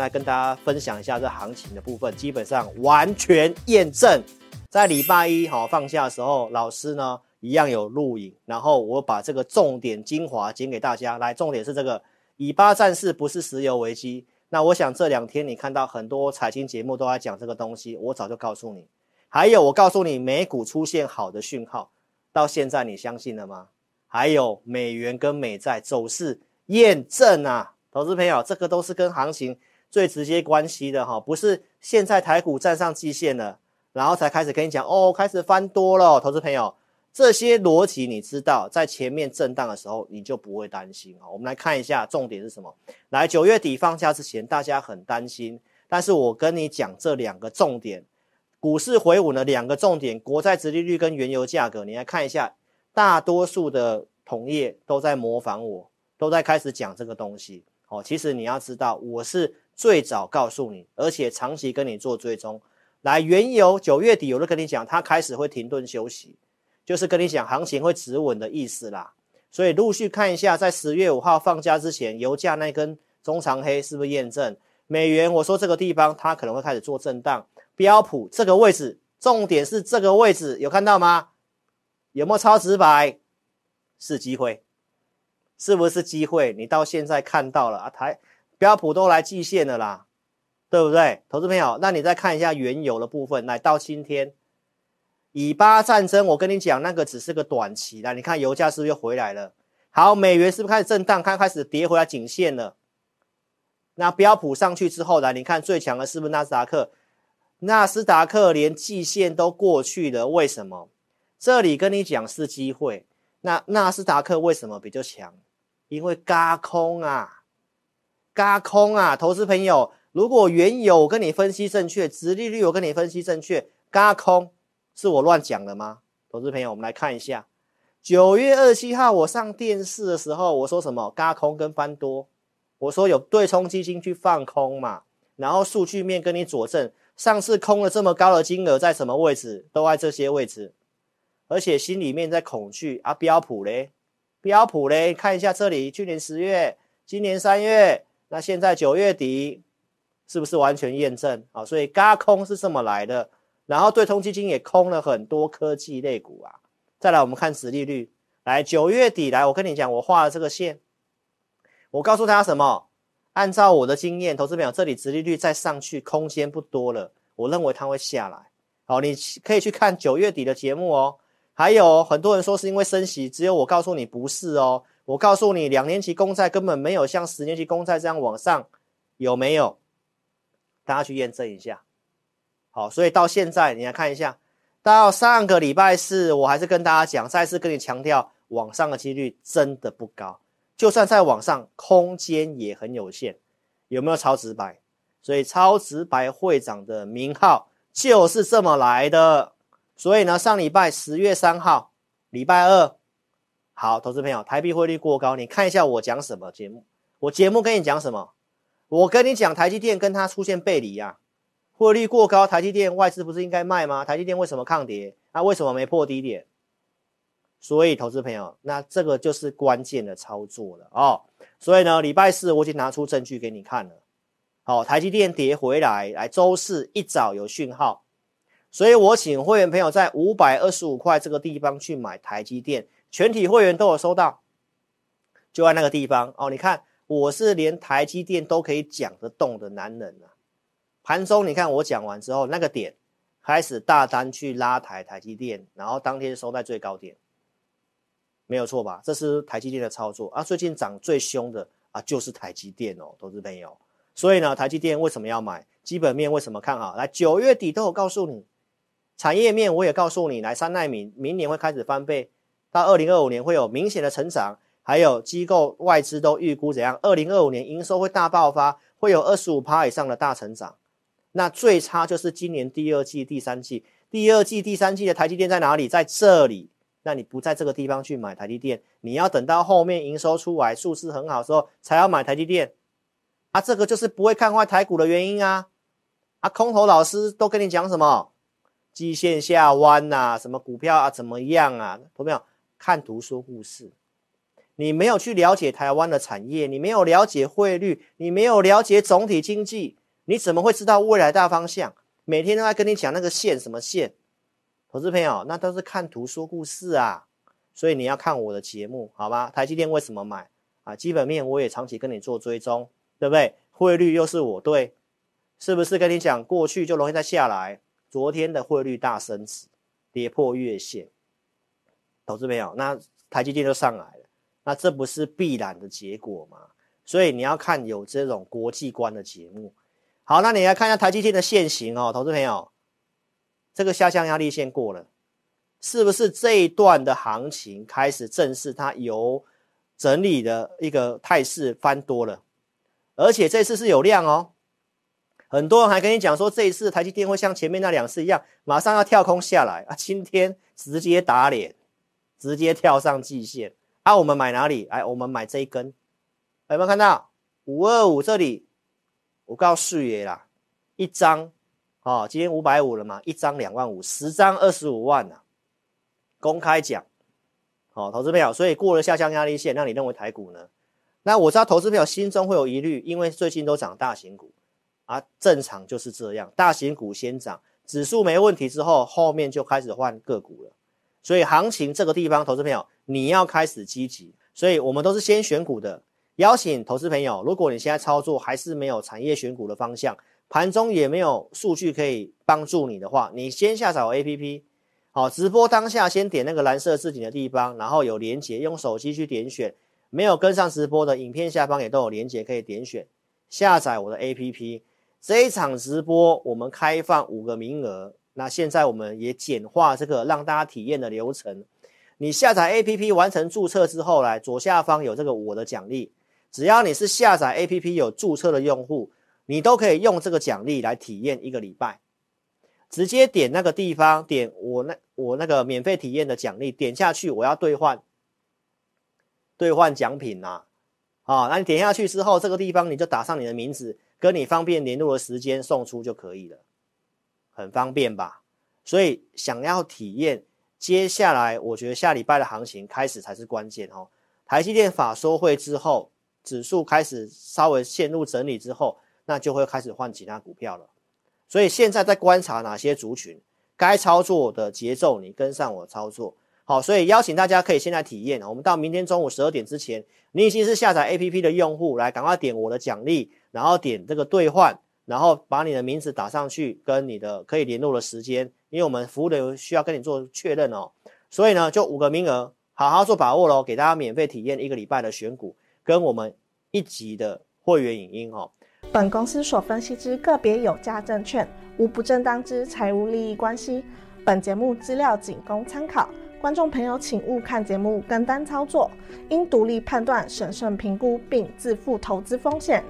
来跟大家分享一下这行情的部分，基本上完全验证。在礼拜一好放假的时候，老师呢一样有录影，然后我把这个重点精华剪给大家。来，重点是这个以巴战事不是石油危机。那我想这两天你看到很多财经节目都在讲这个东西，我早就告诉你。还有我告诉你，美股出现好的讯号，到现在你相信了吗？还有美元跟美债走势验证啊，投资朋友，这个都是跟行情最直接关系的哈，不是现在台股站上季线了。然后才开始跟你讲哦，开始翻多了，投资朋友，这些逻辑你知道，在前面震荡的时候你就不会担心啊。我们来看一下重点是什么？来，九月底放假之前，大家很担心，但是我跟你讲这两个重点，股市回稳的两个重点，国债殖利率跟原油价格，你来看一下，大多数的同业都在模仿我，都在开始讲这个东西。哦，其实你要知道，我是最早告诉你，而且长期跟你做追踪。来，原油九月底，我就跟你讲，它开始会停顿休息，就是跟你讲行情会止稳的意思啦。所以陆续看一下，在十月五号放假之前，油价那根中长黑是不是验证？美元，我说这个地方它可能会开始做震荡。标普这个位置，重点是这个位置，有看到吗？有没有超直白？是机会，是不是机会？你到现在看到了啊？台标普都来季线了啦。对不对，投资朋友？那你再看一下原油的部分，来到今天，以巴战争，我跟你讲，那个只是个短期的。你看油价是不是又回来了？好，美元是不是开始震荡？开开始跌回来颈线了。那标普上去之后，来你看最强的是不是纳斯达克？纳斯达克连季线都过去了，为什么？这里跟你讲是机会。那纳斯达克为什么比较强？因为轧空啊，加空啊，投资朋友。如果原有跟你分析正确，殖利率我跟你分析正确，加空是我乱讲的吗？投资朋友，我们来看一下，九月二七号我上电视的时候，我说什么？加空跟翻多，我说有对冲基金去放空嘛，然后数据面跟你佐证，上次空了这么高的金额在什么位置？都在这些位置，而且心里面在恐惧啊。标普嘞，标普嘞，看一下这里，去年十月，今年三月，那现在九月底。是不是完全验证啊？所以轧空是这么来的，然后对冲基金也空了很多科技类股啊。再来，我们看殖利率，来九月底来，我跟你讲，我画了这个线，我告诉大家什么？按照我的经验，投资朋友，这里殖利率再上去空间不多了，我认为它会下来。好，你可以去看九月底的节目哦。还有很多人说是因为升息，只有我告诉你不是哦。我告诉你，两年期公债根本没有像十年期公债这样往上，有没有？大家去验证一下，好，所以到现在你来看一下，到上个礼拜四，我还是跟大家讲，再次跟你强调，往上的几率真的不高，就算在往上，空间也很有限。有没有超直白？所以超直白会长的名号就是这么来的。所以呢，上礼拜十月三号，礼拜二，好，投资朋友，台币汇率过高，你看一下我讲什么节目？我节目跟你讲什么？我跟你讲，台积电跟它出现背离呀，汇率过高，台积电外资不是应该卖吗？台积电为什么抗跌？那为什么没破低点？所以，投资朋友，那这个就是关键的操作了哦。所以呢，礼拜四我已经拿出证据给你看了。好，台积电跌回来，来周四一早有讯号，所以我请会员朋友在五百二十五块这个地方去买台积电，全体会员都有收到，就在那个地方哦。你看。我是连台积电都可以讲得动的男人啊！盘中你看我讲完之后，那个点开始大单去拉抬台积电，然后当天收在最高点，没有错吧？这是台积电的操作啊！最近涨最凶的啊，就是台积电哦，投资朋友。所以呢，台积电为什么要买？基本面为什么看好？来，九月底都有告诉你，产业面我也告诉你，来三奈米明年会开始翻倍，到二零二五年会有明显的成长。还有机构外资都预估怎样？二零二五年营收会大爆发，会有二十五趴以上的大成长。那最差就是今年第二季、第三季。第二季、第三季的台积电在哪里？在这里。那你不在这个地方去买台积电，你要等到后面营收出来、数字很好的时候才要买台积电。啊，这个就是不会看坏台股的原因啊！啊，空头老师都跟你讲什么？季线下弯呐、啊，什么股票啊怎么样啊？有没有看图说故事？你没有去了解台湾的产业，你没有了解汇率，你没有了解总体经济，你怎么会知道未来大方向？每天都在跟你讲那个线什么线，投资朋友，那都是看图说故事啊。所以你要看我的节目，好吗？台积电为什么买啊？基本面我也长期跟你做追踪，对不对？汇率又是我对，是不是跟你讲过去就容易再下来？昨天的汇率大升值，跌破月线，投资朋友，那台积电就上来了，那这不是必然的结果吗？所以你要看有这种国际观的节目。好，那你来看一下台积电的线型哦，投资朋友，这个下降压力线过了。是不是这一段的行情开始正式它由整理的一个态势翻多了，而且这次是有量哦。很多人还跟你讲说，这一次台积电会像前面那两次一样，马上要跳空下来啊，今天直接打脸，直接跳上季线啊。我们买哪里？哎，我们买这一根，有没有看到五二五这里？我告诉你啦，一张哦，今天五百五了嘛，一张两万五，十张二十五万呐、啊。公开讲，好，投资朋友，所以过了下降压力线，那你认为台股呢？那我知道投资朋友心中会有疑虑，因为最近都涨大型股啊，正常就是这样，大型股先涨，指数没问题之后，后面就开始换个股了。所以行情这个地方，投资朋友你要开始积极，所以我们都是先选股的。邀请投资朋友，如果你现在操作还是没有产业选股的方向，盘中也没有数据可以帮助你的话，你先下载 APP。好，直播当下先点那个蓝色置顶的地方，然后有连接，用手机去点选。没有跟上直播的影片下方也都有连接可以点选。下载我的 APP，这一场直播我们开放五个名额。那现在我们也简化这个让大家体验的流程。你下载 APP 完成注册之后，来左下方有这个我的奖励。只要你是下载 APP 有注册的用户，你都可以用这个奖励来体验一个礼拜。直接点那个地方，点我那我那个免费体验的奖励，点下去，我要兑换兑换奖品呐，啊，那你点下去之后，这个地方你就打上你的名字，跟你方便联络的时间送出就可以了，很方便吧？所以想要体验，接下来我觉得下礼拜的行情开始才是关键哦。台积电法说会之后，指数开始稍微陷入整理之后，那就会开始换其他股票了。所以现在在观察哪些族群该操作的节奏，你跟上我操作好。所以邀请大家可以先来体验。我们到明天中午十二点之前，你已经是下载 APP 的用户，来赶快点我的奖励，然后点这个兑换，然后把你的名字打上去，跟你的可以联络的时间，因为我们服务的需要跟你做确认哦。所以呢，就五个名额，好好做把握喽，给大家免费体验一个礼拜的选股，跟我们一集的会员影音哦。本公司所分析之个别有价证券，无不正当之财务利益关系。本节目资料仅供参考，观众朋友请勿看节目跟单操作，应独立判断、审慎评估并自负投资风险。